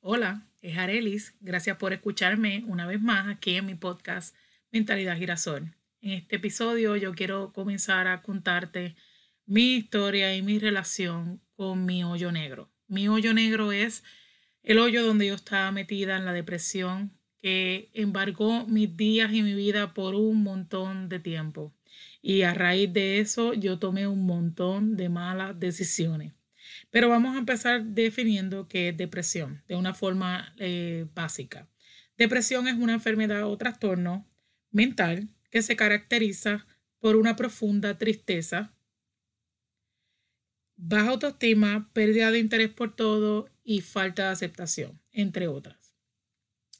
Hola, es Arelis. Gracias por escucharme una vez más aquí en mi podcast Mentalidad Girasol. En este episodio yo quiero comenzar a contarte mi historia y mi relación con mi hoyo negro. Mi hoyo negro es el hoyo donde yo estaba metida en la depresión que embargó mis días y mi vida por un montón de tiempo. Y a raíz de eso yo tomé un montón de malas decisiones. Pero vamos a empezar definiendo qué es depresión de una forma eh, básica. Depresión es una enfermedad o trastorno mental que se caracteriza por una profunda tristeza, baja autoestima, pérdida de interés por todo y falta de aceptación, entre otras.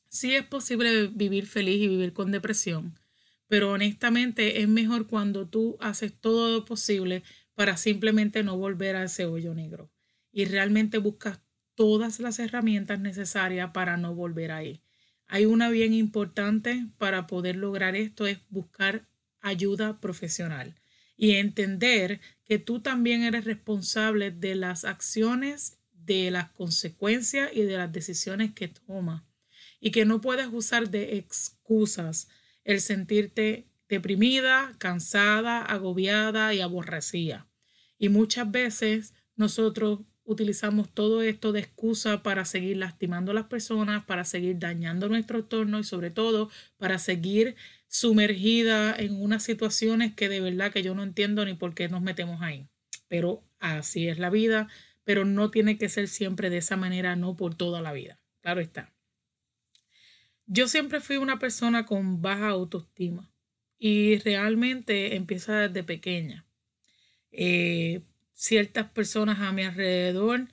Sí es posible vivir feliz y vivir con depresión, pero honestamente es mejor cuando tú haces todo lo posible para simplemente no volver a ese hoyo negro y realmente buscas todas las herramientas necesarias para no volver ahí. Hay una bien importante para poder lograr esto es buscar ayuda profesional y entender que tú también eres responsable de las acciones, de las consecuencias y de las decisiones que tomas y que no puedes usar de excusas el sentirte deprimida, cansada, agobiada y aborrecida. Y muchas veces nosotros utilizamos todo esto de excusa para seguir lastimando a las personas, para seguir dañando nuestro entorno y sobre todo para seguir sumergida en unas situaciones que de verdad que yo no entiendo ni por qué nos metemos ahí. Pero así es la vida, pero no tiene que ser siempre de esa manera, no por toda la vida. Claro está. Yo siempre fui una persona con baja autoestima y realmente empieza desde pequeña. Eh, ciertas personas a mi alrededor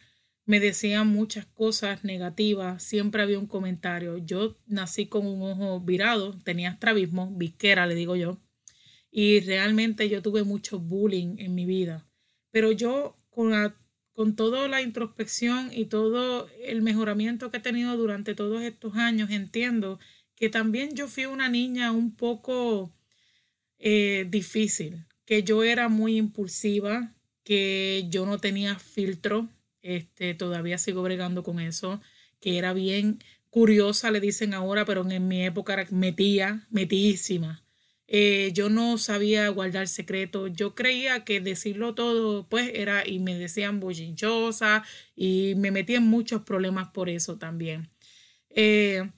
me decían muchas cosas negativas, siempre había un comentario. Yo nací con un ojo virado, tenía estrabismo, visquera, le digo yo, y realmente yo tuve mucho bullying en mi vida. Pero yo con, con toda la introspección y todo el mejoramiento que he tenido durante todos estos años, entiendo que también yo fui una niña un poco eh, difícil, que yo era muy impulsiva, que yo no tenía filtro, este, todavía sigo bregando con eso, que era bien curiosa, le dicen ahora, pero en mi época era metía, metísima. Eh, yo no sabía guardar secretos, yo creía que decirlo todo, pues era, y me decían bollinchosa, y me metí en muchos problemas por eso también. Eh,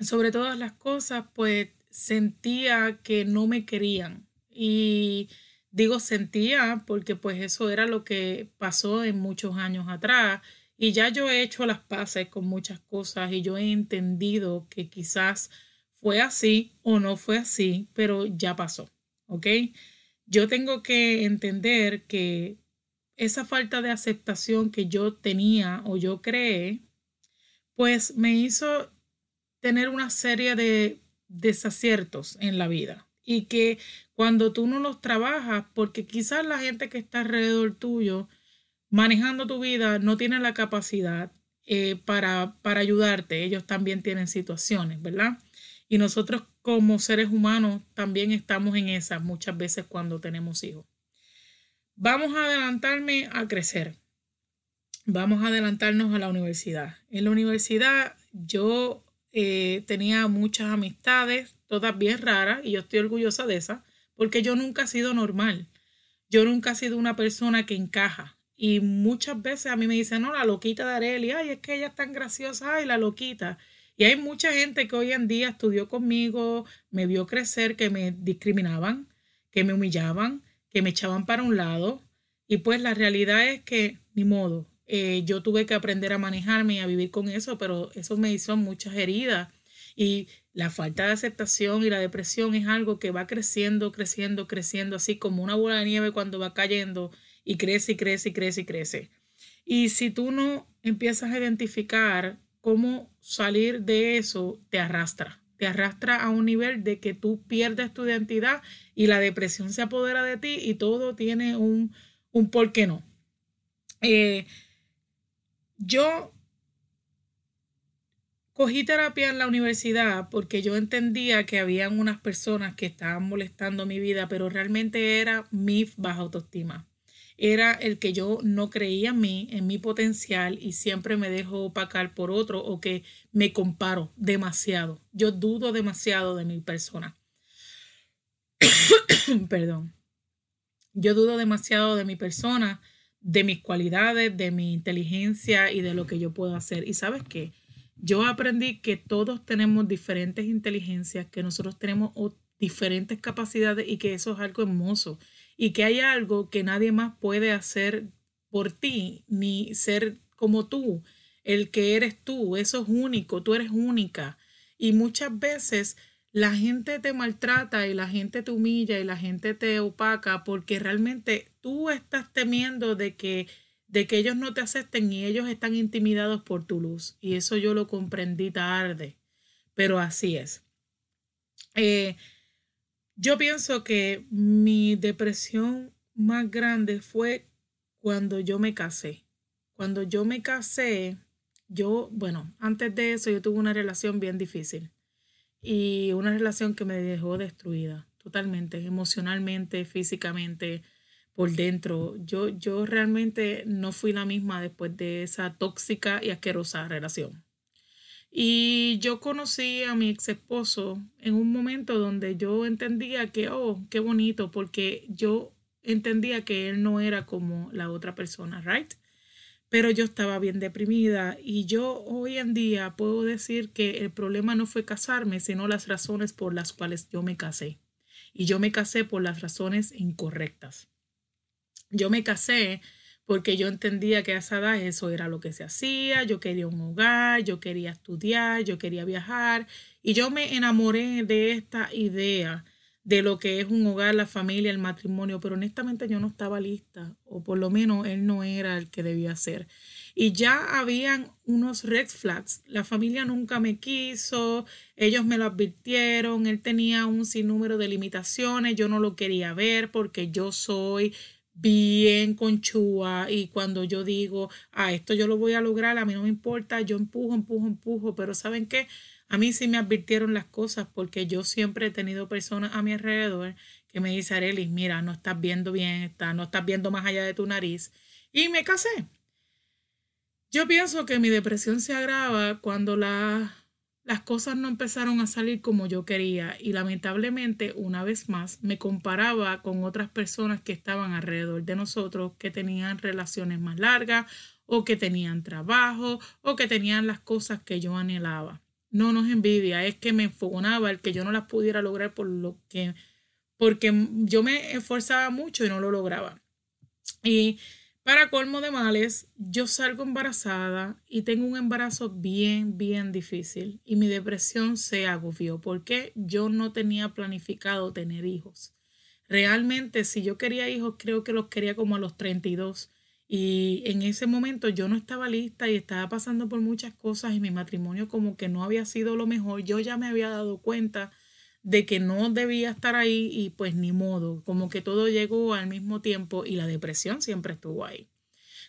sobre todas las cosas, pues sentía que no me querían y Digo sentía porque pues eso era lo que pasó en muchos años atrás y ya yo he hecho las paces con muchas cosas y yo he entendido que quizás fue así o no fue así, pero ya pasó, ¿ok? Yo tengo que entender que esa falta de aceptación que yo tenía o yo creé, pues me hizo tener una serie de desaciertos en la vida y que cuando tú no los trabajas, porque quizás la gente que está alrededor tuyo manejando tu vida no tiene la capacidad eh, para, para ayudarte, ellos también tienen situaciones, ¿verdad? Y nosotros como seres humanos también estamos en esas muchas veces cuando tenemos hijos. Vamos a adelantarme a crecer. Vamos a adelantarnos a la universidad. En la universidad yo eh, tenía muchas amistades, todas bien raras, y yo estoy orgullosa de esas, porque yo nunca he sido normal. Yo nunca he sido una persona que encaja. Y muchas veces a mí me dicen, no, la loquita de Areli, ay, es que ella es tan graciosa, ay, la loquita. Y hay mucha gente que hoy en día estudió conmigo, me vio crecer, que me discriminaban, que me humillaban, que me echaban para un lado. Y pues la realidad es que, ni modo, eh, yo tuve que aprender a manejarme y a vivir con eso, pero eso me hizo muchas heridas. Y la falta de aceptación y la depresión es algo que va creciendo, creciendo, creciendo, así como una bola de nieve cuando va cayendo y crece y crece y crece y crece. Y si tú no empiezas a identificar cómo salir de eso, te arrastra. Te arrastra a un nivel de que tú pierdes tu identidad y la depresión se apodera de ti y todo tiene un, un por qué no. Eh, yo cogí terapia en la universidad porque yo entendía que habían unas personas que estaban molestando mi vida, pero realmente era mi baja autoestima. era el que yo no creía en mí, en mi potencial y siempre me dejo opacar por otro o que me comparo demasiado. Yo dudo demasiado de mi persona. Perdón. Yo dudo demasiado de mi persona, de mis cualidades, de mi inteligencia y de lo que yo puedo hacer. Y sabes qué? Yo aprendí que todos tenemos diferentes inteligencias, que nosotros tenemos diferentes capacidades y que eso es algo hermoso y que hay algo que nadie más puede hacer por ti ni ser como tú, el que eres tú, eso es único, tú eres única. Y muchas veces la gente te maltrata y la gente te humilla y la gente te opaca porque realmente tú estás temiendo de que de que ellos no te acepten y ellos están intimidados por tu luz. Y eso yo lo comprendí tarde, pero así es. Eh, yo pienso que mi depresión más grande fue cuando yo me casé. Cuando yo me casé, yo, bueno, antes de eso yo tuve una relación bien difícil y una relación que me dejó destruida totalmente, emocionalmente, físicamente, por dentro. Yo, yo realmente no fui la misma después de esa tóxica y asquerosa relación. Y yo conocí a mi ex esposo en un momento donde yo entendía que, oh, qué bonito, porque yo entendía que él no era como la otra persona, ¿right? Pero yo estaba bien deprimida y yo hoy en día puedo decir que el problema no fue casarme, sino las razones por las cuales yo me casé. Y yo me casé por las razones incorrectas. Yo me casé porque yo entendía que a esa edad eso era lo que se hacía, yo quería un hogar, yo quería estudiar, yo quería viajar y yo me enamoré de esta idea de lo que es un hogar, la familia, el matrimonio, pero honestamente yo no estaba lista, o por lo menos él no era el que debía ser. Y ya habían unos red flags. La familia nunca me quiso, ellos me lo advirtieron, él tenía un sinnúmero de limitaciones, yo no lo quería ver porque yo soy bien conchúa y cuando yo digo, ah, esto yo lo voy a lograr, a mí no me importa, yo empujo, empujo, empujo, pero ¿saben qué? A mí sí me advirtieron las cosas porque yo siempre he tenido personas a mi alrededor que me dicen, Arelis, mira, no estás viendo bien, está, no estás viendo más allá de tu nariz. Y me casé. Yo pienso que mi depresión se agrava cuando la las cosas no empezaron a salir como yo quería y lamentablemente una vez más me comparaba con otras personas que estaban alrededor de nosotros que tenían relaciones más largas o que tenían trabajo o que tenían las cosas que yo anhelaba. No nos envidia, es que me enfogonaba el que yo no las pudiera lograr por lo que porque yo me esforzaba mucho y no lo lograba. Y para colmo de males, yo salgo embarazada y tengo un embarazo bien, bien difícil y mi depresión se agobió porque yo no tenía planificado tener hijos. Realmente, si yo quería hijos, creo que los quería como a los 32 y en ese momento yo no estaba lista y estaba pasando por muchas cosas y mi matrimonio como que no había sido lo mejor. Yo ya me había dado cuenta de que no debía estar ahí y pues ni modo, como que todo llegó al mismo tiempo y la depresión siempre estuvo ahí.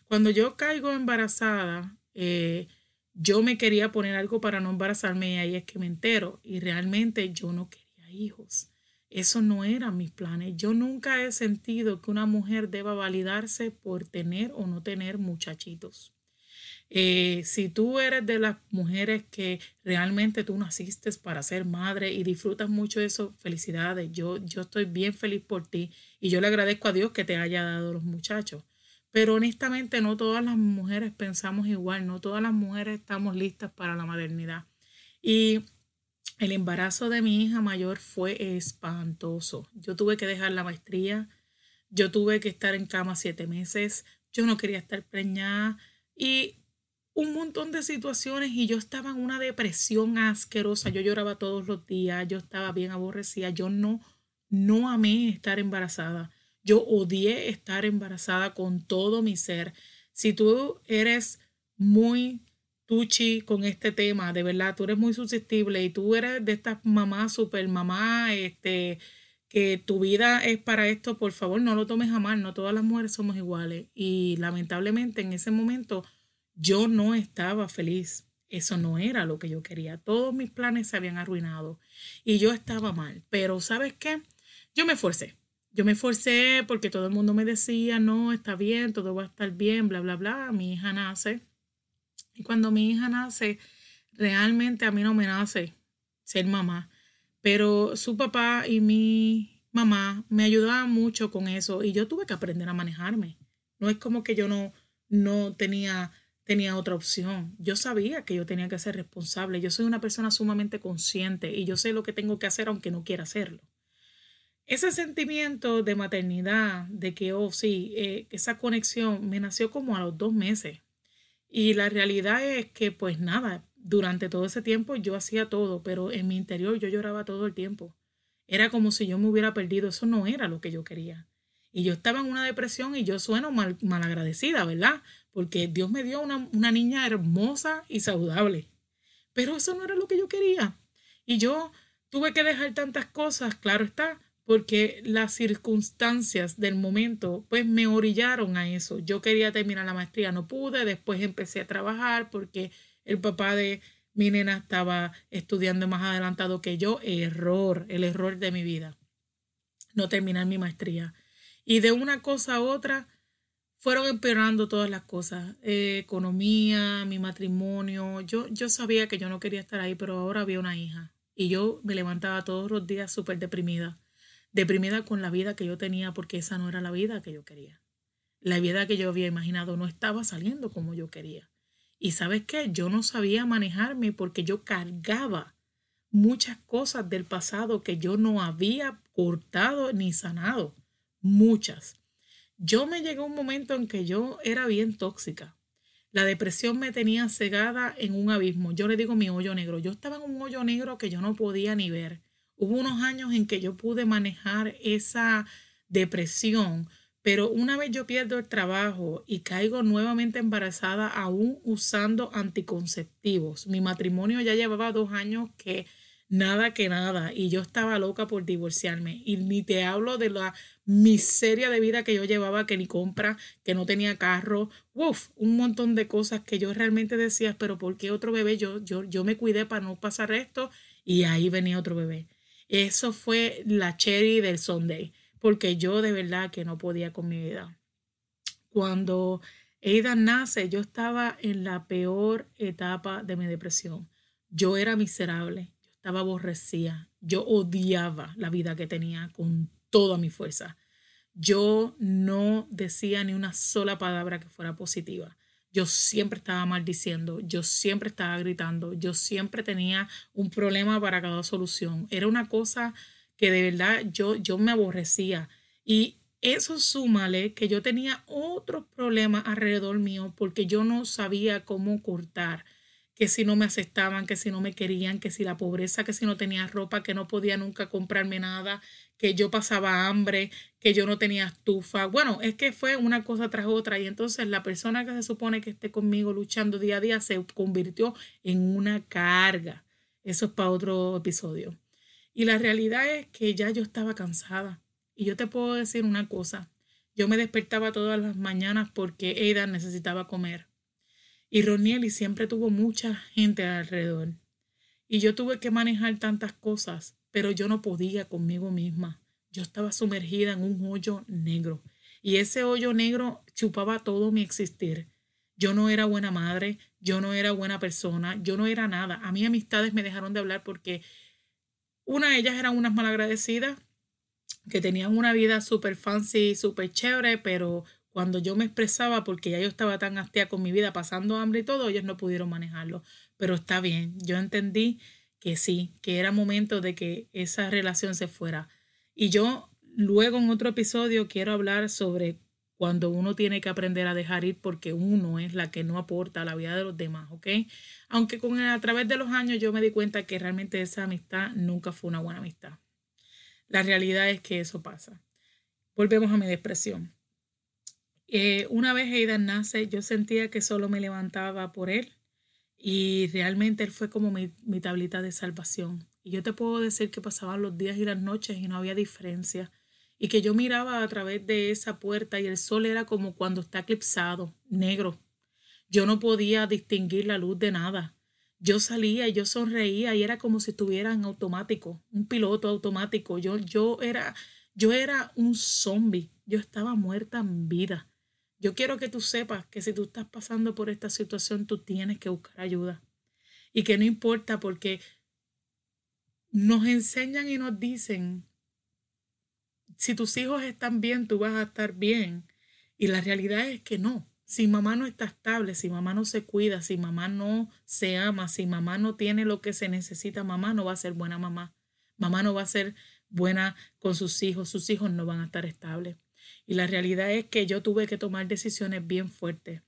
Cuando yo caigo embarazada, eh, yo me quería poner algo para no embarazarme y ahí es que me entero y realmente yo no quería hijos. Eso no eran mis planes. Yo nunca he sentido que una mujer deba validarse por tener o no tener muchachitos. Eh, si tú eres de las mujeres que realmente tú naciste para ser madre y disfrutas mucho de eso, felicidades. Yo, yo estoy bien feliz por ti y yo le agradezco a Dios que te haya dado los muchachos. Pero honestamente no todas las mujeres pensamos igual, no todas las mujeres estamos listas para la maternidad. Y el embarazo de mi hija mayor fue espantoso. Yo tuve que dejar la maestría, yo tuve que estar en cama siete meses, yo no quería estar preñada y un montón de situaciones y yo estaba en una depresión asquerosa, yo lloraba todos los días, yo estaba bien aborrecida, yo no, no amé estar embarazada, yo odié estar embarazada con todo mi ser. Si tú eres muy tuchi con este tema, de verdad, tú eres muy susceptible y tú eres de estas mamás, super mamá, este, que tu vida es para esto, por favor, no lo tomes a mal, no todas las mujeres somos iguales. Y lamentablemente en ese momento yo no estaba feliz. Eso no era lo que yo quería. Todos mis planes se habían arruinado y yo estaba mal. Pero ¿sabes qué? Yo me esforcé. yo me esforcé porque todo el mundo me decía, no, está bien, todo va a estar bien, bla, bla, bla. Mi hija nace. Y cuando mi hija nace, realmente a mí no me nace ser mamá, pero su papá y mi mamá me ayudaban mucho con eso y yo tuve que aprender a manejarme. No es como que yo no, no tenía, tenía otra opción. Yo sabía que yo tenía que ser responsable. Yo soy una persona sumamente consciente y yo sé lo que tengo que hacer aunque no quiera hacerlo. Ese sentimiento de maternidad, de que, oh, sí, eh, esa conexión me nació como a los dos meses. Y la realidad es que, pues nada, durante todo ese tiempo yo hacía todo, pero en mi interior yo lloraba todo el tiempo. Era como si yo me hubiera perdido, eso no era lo que yo quería. Y yo estaba en una depresión y yo sueno mal, agradecida, ¿verdad? Porque Dios me dio una, una niña hermosa y saludable. Pero eso no era lo que yo quería. Y yo tuve que dejar tantas cosas, claro está, porque las circunstancias del momento pues me orillaron a eso. Yo quería terminar la maestría, no pude, después empecé a trabajar porque el papá de mi nena estaba estudiando más adelantado que yo. Error, el error de mi vida. No terminar mi maestría. Y de una cosa a otra fueron empeorando todas las cosas. Eh, economía, mi matrimonio. Yo, yo sabía que yo no quería estar ahí, pero ahora había una hija. Y yo me levantaba todos los días súper deprimida. Deprimida con la vida que yo tenía porque esa no era la vida que yo quería. La vida que yo había imaginado no estaba saliendo como yo quería. Y sabes qué, yo no sabía manejarme porque yo cargaba muchas cosas del pasado que yo no había cortado ni sanado. Muchas. Yo me llegó un momento en que yo era bien tóxica. La depresión me tenía cegada en un abismo. Yo le digo mi hoyo negro. Yo estaba en un hoyo negro que yo no podía ni ver. Hubo unos años en que yo pude manejar esa depresión pero una vez yo pierdo el trabajo y caigo nuevamente embarazada aún usando anticonceptivos, mi matrimonio ya llevaba dos años que nada que nada y yo estaba loca por divorciarme y ni te hablo de la miseria de vida que yo llevaba que ni compra, que no tenía carro, uff, un montón de cosas que yo realmente decía, pero ¿por qué otro bebé? Yo, yo, yo me cuidé para no pasar esto y ahí venía otro bebé. Eso fue la cherry del Sunday porque yo de verdad que no podía con mi vida. Cuando Aidan nace, yo estaba en la peor etapa de mi depresión. Yo era miserable, estaba aborrecida, yo odiaba la vida que tenía con toda mi fuerza. Yo no decía ni una sola palabra que fuera positiva. Yo siempre estaba maldiciendo, yo siempre estaba gritando, yo siempre tenía un problema para cada solución. Era una cosa que de verdad yo, yo me aborrecía. Y eso súmale que yo tenía otros problemas alrededor mío porque yo no sabía cómo cortar, que si no me aceptaban, que si no me querían, que si la pobreza, que si no tenía ropa, que no podía nunca comprarme nada, que yo pasaba hambre, que yo no tenía estufa. Bueno, es que fue una cosa tras otra y entonces la persona que se supone que esté conmigo luchando día a día se convirtió en una carga. Eso es para otro episodio. Y la realidad es que ya yo estaba cansada. Y yo te puedo decir una cosa. Yo me despertaba todas las mañanas porque Aidan necesitaba comer. Y Ronieli siempre tuvo mucha gente alrededor. Y yo tuve que manejar tantas cosas, pero yo no podía conmigo misma. Yo estaba sumergida en un hoyo negro. Y ese hoyo negro chupaba todo mi existir. Yo no era buena madre, yo no era buena persona, yo no era nada. A mí amistades me dejaron de hablar porque una de ellas eran unas malagradecidas que tenían una vida súper fancy, súper chévere, pero cuando yo me expresaba, porque ya yo estaba tan hastia con mi vida, pasando hambre y todo, ellos no pudieron manejarlo. Pero está bien, yo entendí que sí, que era momento de que esa relación se fuera. Y yo luego en otro episodio quiero hablar sobre cuando uno tiene que aprender a dejar ir porque uno es la que no aporta a la vida de los demás, ¿ok? Aunque con a través de los años yo me di cuenta que realmente esa amistad nunca fue una buena amistad. La realidad es que eso pasa. Volvemos a mi depresión. Eh, una vez Aidan nace, yo sentía que solo me levantaba por él y realmente él fue como mi, mi tablita de salvación. Y yo te puedo decir que pasaban los días y las noches y no había diferencia y que yo miraba a través de esa puerta y el sol era como cuando está eclipsado, negro. Yo no podía distinguir la luz de nada. Yo salía y yo sonreía y era como si estuviera en automático, un piloto automático. Yo, yo era, Yo era un zombie, yo estaba muerta en vida. Yo quiero que tú sepas que si tú estás pasando por esta situación, tú tienes que buscar ayuda. Y que no importa porque nos enseñan y nos dicen, si tus hijos están bien, tú vas a estar bien. Y la realidad es que no. Si mamá no está estable, si mamá no se cuida, si mamá no se ama, si mamá no tiene lo que se necesita, mamá no va a ser buena mamá. Mamá no va a ser buena con sus hijos, sus hijos no van a estar estables. Y la realidad es que yo tuve que tomar decisiones bien fuertes,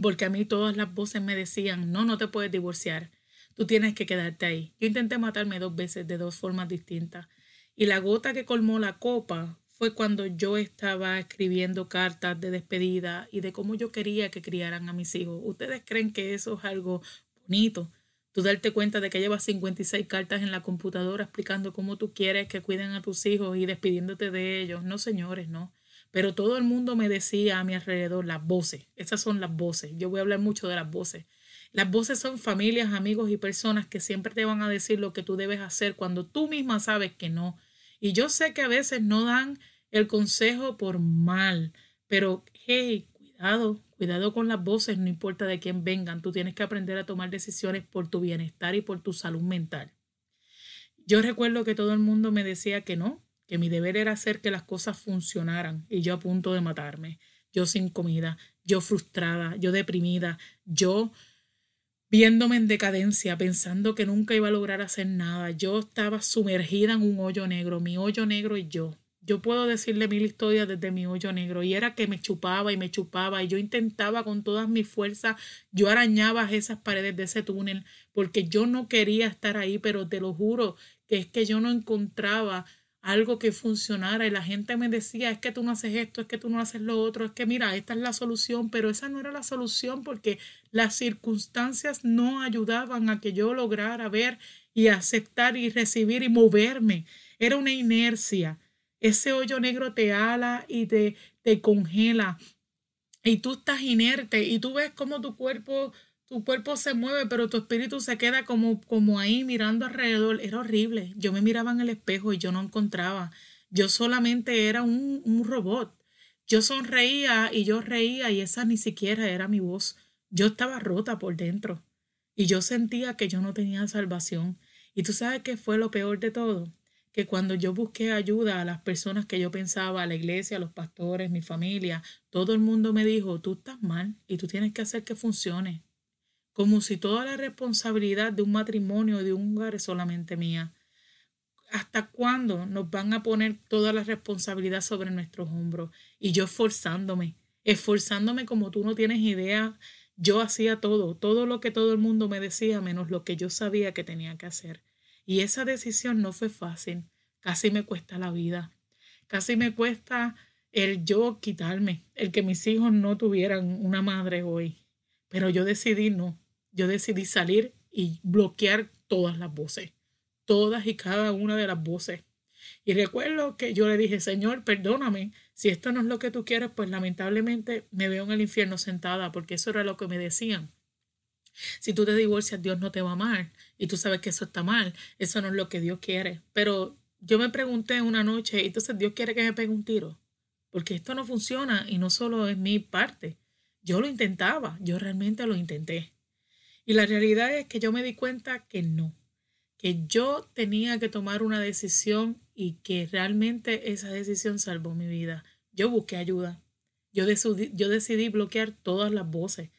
porque a mí todas las voces me decían, no, no te puedes divorciar, tú tienes que quedarte ahí. Yo intenté matarme dos veces de dos formas distintas. Y la gota que colmó la copa fue cuando yo estaba escribiendo cartas de despedida y de cómo yo quería que criaran a mis hijos. ¿Ustedes creen que eso es algo bonito? Tú darte cuenta de que llevas 56 cartas en la computadora explicando cómo tú quieres que cuiden a tus hijos y despidiéndote de ellos. No, señores, no. Pero todo el mundo me decía a mi alrededor, las voces, esas son las voces. Yo voy a hablar mucho de las voces. Las voces son familias, amigos y personas que siempre te van a decir lo que tú debes hacer cuando tú misma sabes que no. Y yo sé que a veces no dan el consejo por mal, pero hey, cuidado, Cuidado con las voces, no importa de quién vengan, tú tienes que aprender a tomar decisiones por tu bienestar y por tu salud mental. Yo recuerdo que todo el mundo me decía que no, que mi deber era hacer que las cosas funcionaran y yo a punto de matarme, yo sin comida, yo frustrada, yo deprimida, yo viéndome en decadencia, pensando que nunca iba a lograr hacer nada. Yo estaba sumergida en un hoyo negro, mi hoyo negro y yo yo puedo decirle mil historias desde mi hoyo negro y era que me chupaba y me chupaba y yo intentaba con todas mis fuerzas, yo arañaba esas paredes de ese túnel porque yo no quería estar ahí, pero te lo juro que es que yo no encontraba algo que funcionara y la gente me decía, es que tú no haces esto, es que tú no haces lo otro, es que mira, esta es la solución, pero esa no era la solución porque las circunstancias no ayudaban a que yo lograra ver y aceptar y recibir y moverme. Era una inercia. Ese hoyo negro te ala y te, te congela. Y tú estás inerte y tú ves cómo tu cuerpo, tu cuerpo se mueve, pero tu espíritu se queda como, como ahí mirando alrededor. Era horrible. Yo me miraba en el espejo y yo no encontraba. Yo solamente era un, un robot. Yo sonreía y yo reía y esa ni siquiera era mi voz. Yo estaba rota por dentro y yo sentía que yo no tenía salvación. Y tú sabes qué fue lo peor de todo, que cuando yo busqué ayuda a las personas que yo pensaba, a la iglesia, a los pastores, mi familia, todo el mundo me dijo, tú estás mal y tú tienes que hacer que funcione. Como si toda la responsabilidad de un matrimonio de un hogar es solamente mía. ¿Hasta cuándo nos van a poner toda la responsabilidad sobre nuestros hombros? Y yo esforzándome, esforzándome como tú no tienes idea. Yo hacía todo, todo lo que todo el mundo me decía, menos lo que yo sabía que tenía que hacer. Y esa decisión no fue fácil. Casi me cuesta la vida. Casi me cuesta el yo quitarme, el que mis hijos no tuvieran una madre hoy. Pero yo decidí no. Yo decidí salir y bloquear todas las voces. Todas y cada una de las voces. Y recuerdo que yo le dije, Señor, perdóname, si esto no es lo que tú quieres, pues lamentablemente me veo en el infierno sentada, porque eso era lo que me decían. Si tú te divorcias, Dios no te va a amar y tú sabes que eso está mal. Eso no es lo que Dios quiere. Pero yo me pregunté una noche, entonces Dios quiere que me pegue un tiro. Porque esto no funciona y no solo es mi parte. Yo lo intentaba, yo realmente lo intenté. Y la realidad es que yo me di cuenta que no, que yo tenía que tomar una decisión y que realmente esa decisión salvó mi vida. Yo busqué ayuda. Yo decidí, yo decidí bloquear todas las voces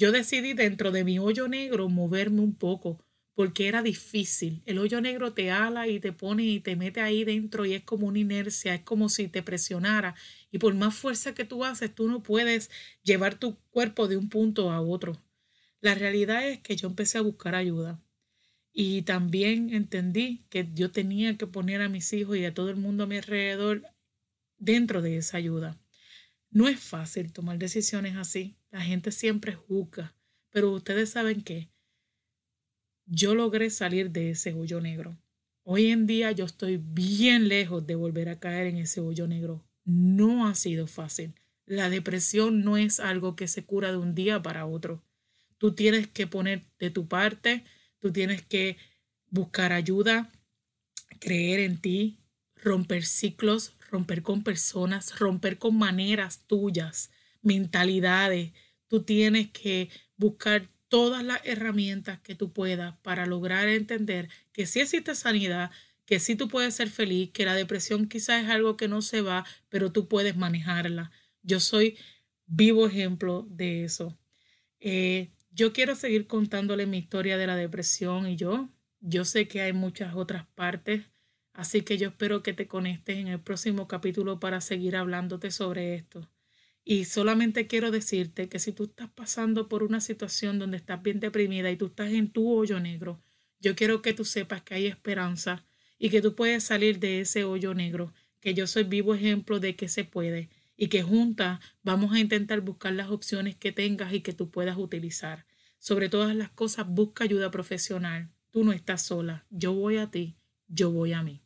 yo decidí dentro de mi hoyo negro moverme un poco porque era difícil. El hoyo negro te ala y te pone y te mete ahí dentro y es como una inercia, es como si te presionara y por más fuerza que tú haces, tú no puedes llevar tu cuerpo de un punto a otro. La realidad es que yo empecé a buscar ayuda y también entendí que yo tenía que poner a mis hijos y a todo el mundo a mi alrededor dentro de esa ayuda. No es fácil tomar decisiones así. La gente siempre juzga. Pero ustedes saben que yo logré salir de ese hoyo negro. Hoy en día yo estoy bien lejos de volver a caer en ese hoyo negro. No ha sido fácil. La depresión no es algo que se cura de un día para otro. Tú tienes que poner de tu parte, tú tienes que buscar ayuda, creer en ti, romper ciclos, romper con personas, romper con maneras tuyas, mentalidades. Tú tienes que buscar todas las herramientas que tú puedas para lograr entender que si existe sanidad, que sí tú puedes ser feliz, que la depresión quizás es algo que no se va, pero tú puedes manejarla. Yo soy vivo ejemplo de eso. Eh, yo quiero seguir contándole mi historia de la depresión y yo. Yo sé que hay muchas otras partes, así que yo espero que te conectes en el próximo capítulo para seguir hablándote sobre esto. Y solamente quiero decirte que si tú estás pasando por una situación donde estás bien deprimida y tú estás en tu hoyo negro, yo quiero que tú sepas que hay esperanza y que tú puedes salir de ese hoyo negro, que yo soy vivo ejemplo de que se puede y que juntas vamos a intentar buscar las opciones que tengas y que tú puedas utilizar. Sobre todas las cosas, busca ayuda profesional. Tú no estás sola. Yo voy a ti. Yo voy a mí.